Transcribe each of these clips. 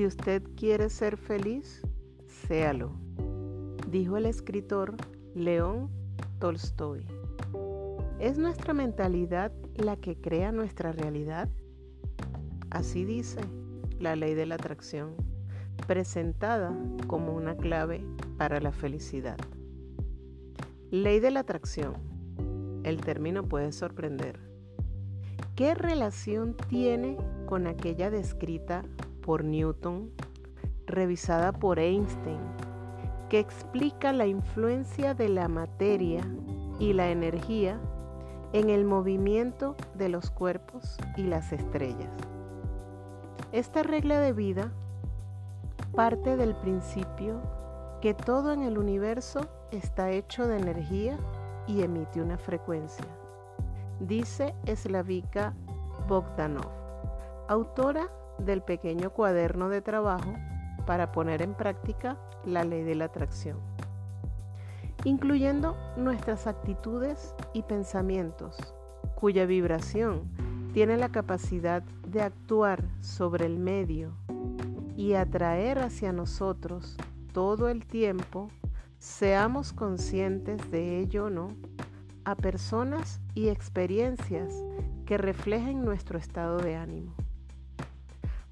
Si usted quiere ser feliz, séalo, dijo el escritor León Tolstoy. ¿Es nuestra mentalidad la que crea nuestra realidad? Así dice la ley de la atracción, presentada como una clave para la felicidad. Ley de la atracción. El término puede sorprender. ¿Qué relación tiene con aquella descrita por Newton, revisada por Einstein, que explica la influencia de la materia y la energía en el movimiento de los cuerpos y las estrellas. Esta regla de vida parte del principio que todo en el universo está hecho de energía y emite una frecuencia, dice Slavika Bogdanov, autora del pequeño cuaderno de trabajo para poner en práctica la ley de la atracción, incluyendo nuestras actitudes y pensamientos, cuya vibración tiene la capacidad de actuar sobre el medio y atraer hacia nosotros todo el tiempo, seamos conscientes de ello o no, a personas y experiencias que reflejen nuestro estado de ánimo.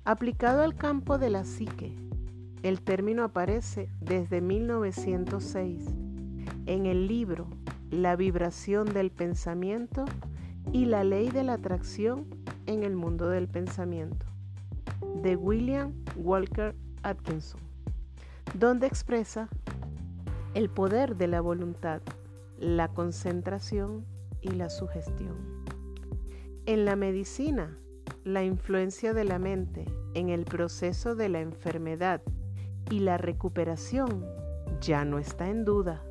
Aplicado al campo de la psique, el término aparece desde 1906 en el libro La vibración del pensamiento y la ley de la atracción en el mundo del pensamiento de William Walker Atkinson, donde expresa el poder de la voluntad, la concentración y la sugestión. En la medicina, la influencia de la mente en el proceso de la enfermedad y la recuperación ya no está en duda.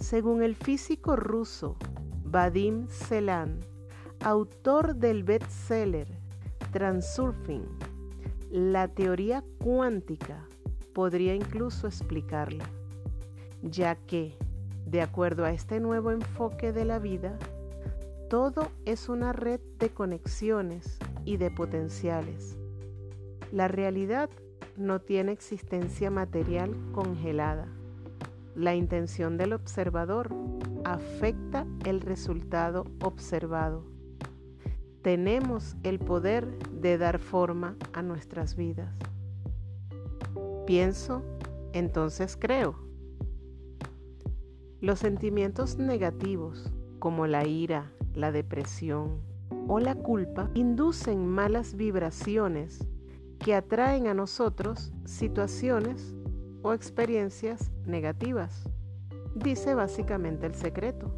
Según el físico ruso Vadim Selan, autor del bestseller Transurfing, la teoría cuántica podría incluso explicarla, ya que, de acuerdo a este nuevo enfoque de la vida, todo es una red de conexiones y de potenciales. La realidad no tiene existencia material congelada. La intención del observador afecta el resultado observado. Tenemos el poder de dar forma a nuestras vidas. Pienso, entonces creo. Los sentimientos negativos, como la ira, la depresión o la culpa, inducen malas vibraciones que atraen a nosotros situaciones o experiencias negativas, dice básicamente el secreto.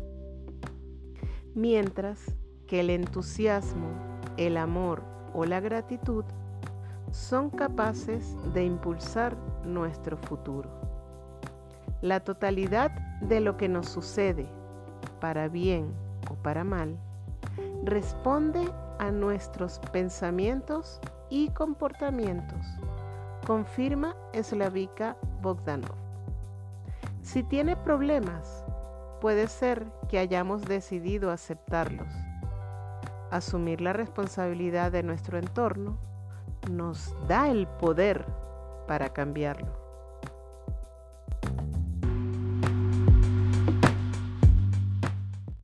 Mientras que el entusiasmo, el amor o la gratitud son capaces de impulsar nuestro futuro. La totalidad de lo que nos sucede, para bien o para mal, responde a nuestros pensamientos y comportamientos, confirma Slavika Bogdanov. Si tiene problemas, puede ser que hayamos decidido aceptarlos. Asumir la responsabilidad de nuestro entorno nos da el poder para cambiarlo.